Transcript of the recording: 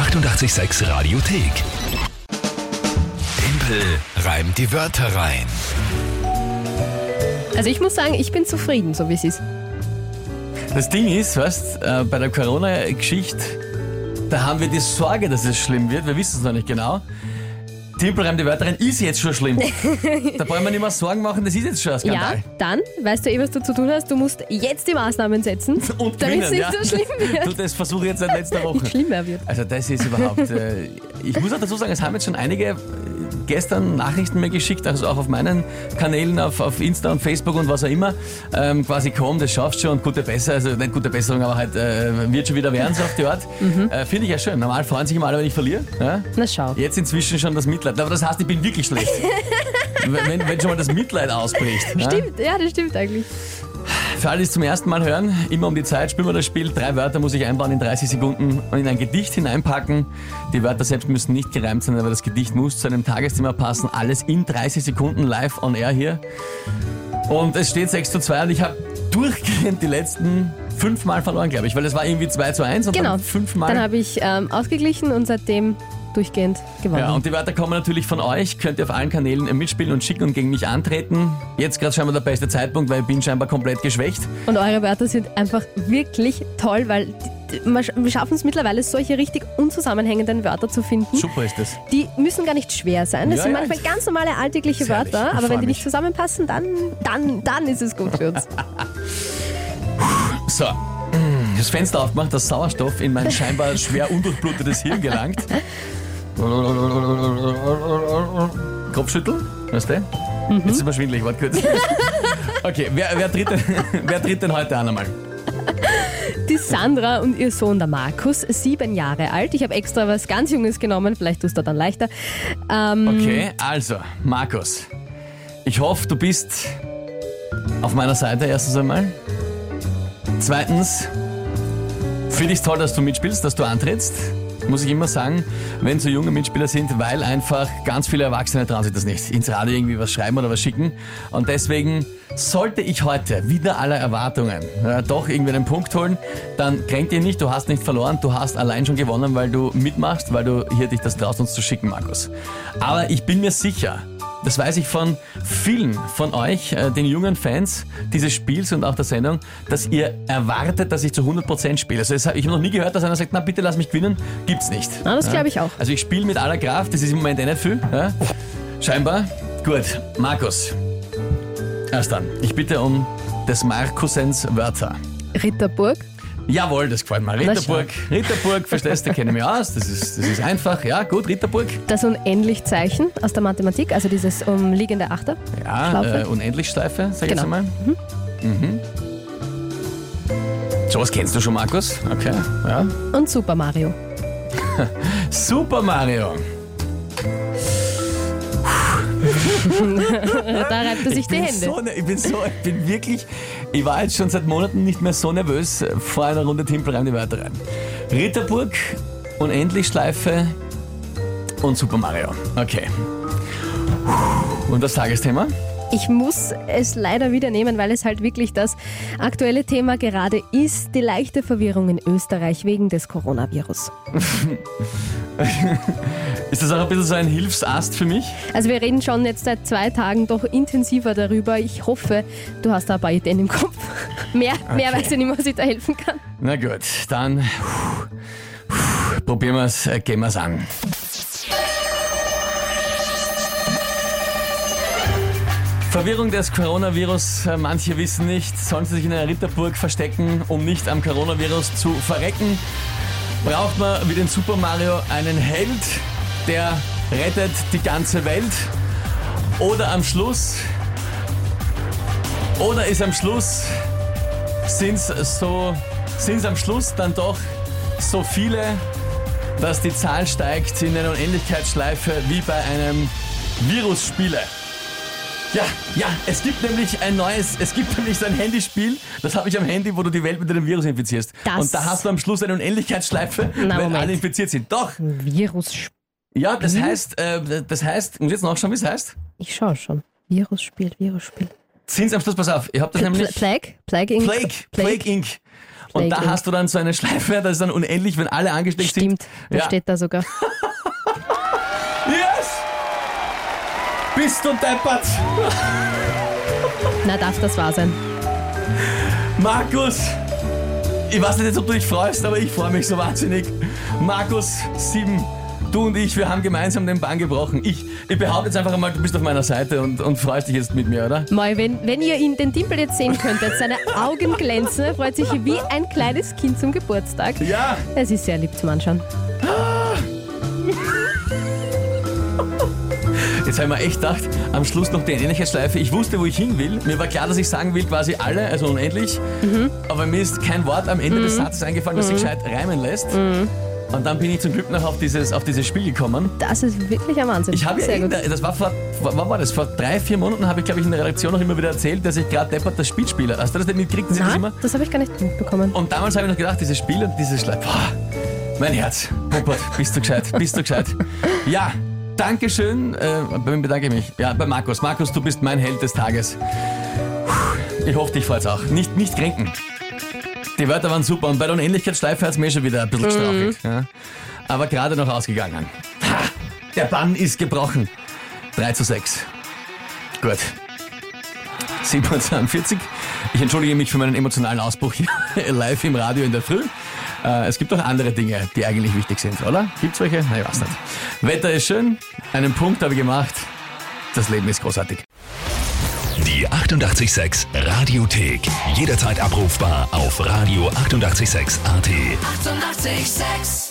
886 Radiothek. Tempel reimt die Wörter rein. Also ich muss sagen, ich bin zufrieden, so wie es ist. Das Ding ist, weißt, äh, bei der Corona-Geschichte, da haben wir die Sorge, dass es schlimm wird. Wir wissen es noch nicht genau. Timpelreim die Wörter rein ist jetzt schon schlimm. da brauchen wir nicht mehr Sorgen machen, das ist jetzt schon ein Ja, Skandal. dann weißt du eh, was du zu tun hast. Du musst jetzt die Maßnahmen setzen, Und damit es nicht ja. so schlimm Du, wird. das versuche ich jetzt seit letzter Woche. Schlimmer wird. Also das ist überhaupt. Äh, ich muss auch dazu sagen, es haben jetzt schon einige gestern Nachrichten mir geschickt, also auch auf meinen Kanälen, auf, auf Insta und Facebook und was auch immer. Ähm, quasi komm, das schaffst schon und gute Besserung, also nicht gute Besserung, aber halt äh, wird schon wieder werden, so auf die Art. Äh, Finde ich ja schön. Normal freuen sich immer alle, wenn ich verliere. Ja? Na schau. Jetzt inzwischen schon das Mitleid. Aber das heißt, ich bin wirklich schlecht. wenn, wenn schon mal das Mitleid ausbricht. ja? Stimmt, ja, das stimmt eigentlich. Für alle, die es zum ersten Mal hören, immer um die Zeit spielen wir das Spiel. Drei Wörter muss ich einbauen in 30 Sekunden und in ein Gedicht hineinpacken. Die Wörter selbst müssen nicht gereimt sein, aber das Gedicht muss zu einem Tagesthema passen. Alles in 30 Sekunden live on air hier. Und es steht 6 zu 2 und ich habe durchgehend die letzten fünfmal verloren, glaube ich, weil es war irgendwie 2 zu 1 und Genau. dann fünfmal. Dann habe ich ähm, ausgeglichen und seitdem durchgehend gewonnen. Ja, und die Wörter kommen natürlich von euch. Könnt ihr auf allen Kanälen mitspielen und schicken und gegen mich antreten. Jetzt gerade scheinbar der beste Zeitpunkt, weil ich bin scheinbar komplett geschwächt. Und eure Wörter sind einfach wirklich toll, weil wir schaffen es mittlerweile, solche richtig unzusammenhängenden Wörter zu finden. Super ist das. Die müssen gar nicht schwer sein. Das Ja, sind ja. manchmal ganz normale alltägliche. Wörter, aber wenn die nicht zusammenpassen, dann, dann, dann ist es gut für uns. So, das Fenster aufgemacht, dass Sauerstoff in mein scheinbar schwer undurchblutetes Hirn gelangt. Kopfschütteln, weißt du? Jetzt ist mir schwindelig, warte kurz. Okay, wer, wer, tritt denn, wer tritt denn heute an einmal? Die Sandra und ihr Sohn, der Markus, sieben Jahre alt. Ich habe extra was ganz Junges genommen, vielleicht tust du dann leichter. Ähm, Okay, also, Markus. Ich hoffe, du bist auf meiner Seite erstens einmal. Zweitens, finde ich es toll, dass du mitspielst, dass du antrittst. Muss ich immer sagen, wenn so junge Mitspieler sind, weil einfach ganz viele Erwachsene trauen sich das nicht. Ins Radio irgendwie was schreiben oder was schicken. Und deswegen sollte ich heute wieder aller Erwartungen äh, doch irgendwie einen Punkt holen, dann kränk dich nicht, du hast nicht verloren, du hast allein schon gewonnen, weil du mitmachst, weil du hier dich das traust, uns zu schicken, Markus. Aber ich bin mir sicher, das weiß ich von vielen von euch, äh, den jungen Fans dieses Spiels und auch der Sendung, dass ihr erwartet, dass ich zu 100% spiele. Also ich habe noch nie gehört, dass einer sagt, na bitte lass mich gewinnen. Gibt's nicht. Na, das glaube ich auch. Also ich spiele mit aller Kraft, das ist im Moment eh nicht viel. Ja? Scheinbar. Gut, Markus. Erst dann. Ich bitte um des Markusens Wörter. Ritterburg, Jawohl, das gefällt mir. Ritterburg, Ritterburg, verstehst du, kenne ich mich aus. Das ist, das ist einfach. Ja, gut, Ritterburg. das Unendlichzeichen aus der Mathematik, also dieses umliegende Achter. Ja, äh, Unendlichsteife, sag ich Genau. jetzt einmal. Mhm. So was kennst du schon, Markus? Okay, ja. Und Super Mario. Super Mario. Da reibt er sich ich die Hände. So, ne- ich bin so, ich bin wirklich, ich war jetzt schon seit Monaten nicht mehr so nervös vor einer Runde Timpelreim die Wörter rein. Ritterburg, Unendlichschleife und Super Mario. Okay. Und das Tagesthema? Ich muss es leider wieder nehmen, weil es halt wirklich das aktuelle Thema gerade ist, die leichte Verwirrung in Österreich wegen des Coronavirus. Ist das auch ein bisschen so ein Hilfsast für mich? Also wir reden schon jetzt seit zwei Tagen doch intensiver darüber. Ich hoffe, du hast da ein paar Ideen im Kopf. Mehr, mehr weiß ich nicht, was ich da helfen kann. Na gut, dann probieren wir es, äh, gehen wir es an. Verwirrung des Coronavirus. Äh, Manche wissen nicht, sollen sie sich in einer Ritterburg verstecken, um nicht am Coronavirus zu verrecken. Braucht man wie den Super Mario einen Held, der rettet die ganze Welt? Oder am Schluss, oder ist am Schluss sind's so, sind's am Schluss dann doch so viele, dass die Zahl steigt in einer Unendlichkeitsschleife wie bei einem Virusspieler. Ja, ja, es gibt nämlich ein neues, es gibt nämlich so ein Handyspiel, das habe ich am Handy, wo du die Welt mit einem Virus infizierst. Das- Und da hast du am Schluss eine Unendlichkeitsschleife, Na, wenn Moment. alle infiziert sind. Doch, Virus. ja, das heißt, äh, das heißt, muss jetzt nachschauen, wie es heißt? Ich schaue schon. Virus spielt, Virus spielt. Sind's am Schluss, pass auf, ich habe das nämlich... Plague? Plague Inc. Plague, Plague Inc. Und da gekriegt. hast du dann so eine Schleife, das ist dann unendlich, wenn alle angesteckt Stimmt, sind. da Ja. steht da sogar. Bist du deppert? Na, darf das wahr sein? Markus! Ich weiß nicht jetzt, ob du dich freust, aber ich freue mich so wahnsinnig. Markus, sieben. Du und ich, wir haben gemeinsam den Bann gebrochen. Ich, ich behaupte jetzt einfach einmal, du bist auf meiner Seite und, und freust dich jetzt mit mir, oder? Moi, wenn, wenn ihr ihn, den Dimpel jetzt sehen könntet, seine Augen glänzen, er freut sich wie ein kleines Kind zum Geburtstag. Ja! Es ist sehr lieb zum Anschauen. Jetzt habe ich mir echt gedacht, am Schluss noch die Ähnlichkeitsschleife. Ich wusste, wo ich hin will. Mir war klar, dass ich sagen will, quasi alle, also unendlich. Aber mir ist kein Wort am Ende des Satzes eingefallen, das sich gescheit reimen lässt. Und dann bin ich zum Glück noch auf dieses, auf dieses Spiel gekommen. Das ist wirklich ein Wahnsinn. Ich habe ja, in das war vor, wann war das? Vor drei, vier Monaten habe ich, glaube ich, in der Redaktion noch immer wieder erzählt, dass ich gerade deppert das Spiel spiele. Hast du das nicht mitgekriegt? ich das immer? Nein, das habe ich gar nicht mitbekommen. Und damals habe ich noch gedacht, dieses Spiel und dieses Schleif. Boah, mein Herz. Puppert, bist du gescheit, bist du gescheit. Ja, Dankeschön. Äh, bei wem bedanke ich mich? Ja, bei Markus. Markus, du bist mein Held des Tages. Ich hoffe, dich freut's auch. Nicht, nicht kränken. Die Wörter waren super und bei der Unendlichkeitsschleife hat es mir schon wieder ein bisschen strauchig. Ja. Aber gerade noch ausgegangen. Ha, der Bann ist gebrochen. 3 zu 6. Gut. 742. Ich entschuldige mich für meinen emotionalen Ausbruch hier live im Radio in der Früh. Äh, es gibt auch andere Dinge, die eigentlich wichtig sind, oder? Gibt's welche? Nein, ich weiß nicht. Wetter ist schön, einen Punkt habe ich gemacht. Das Leben ist großartig. Die 886 Radiothek. Jederzeit abrufbar auf radio886.at. 886! 886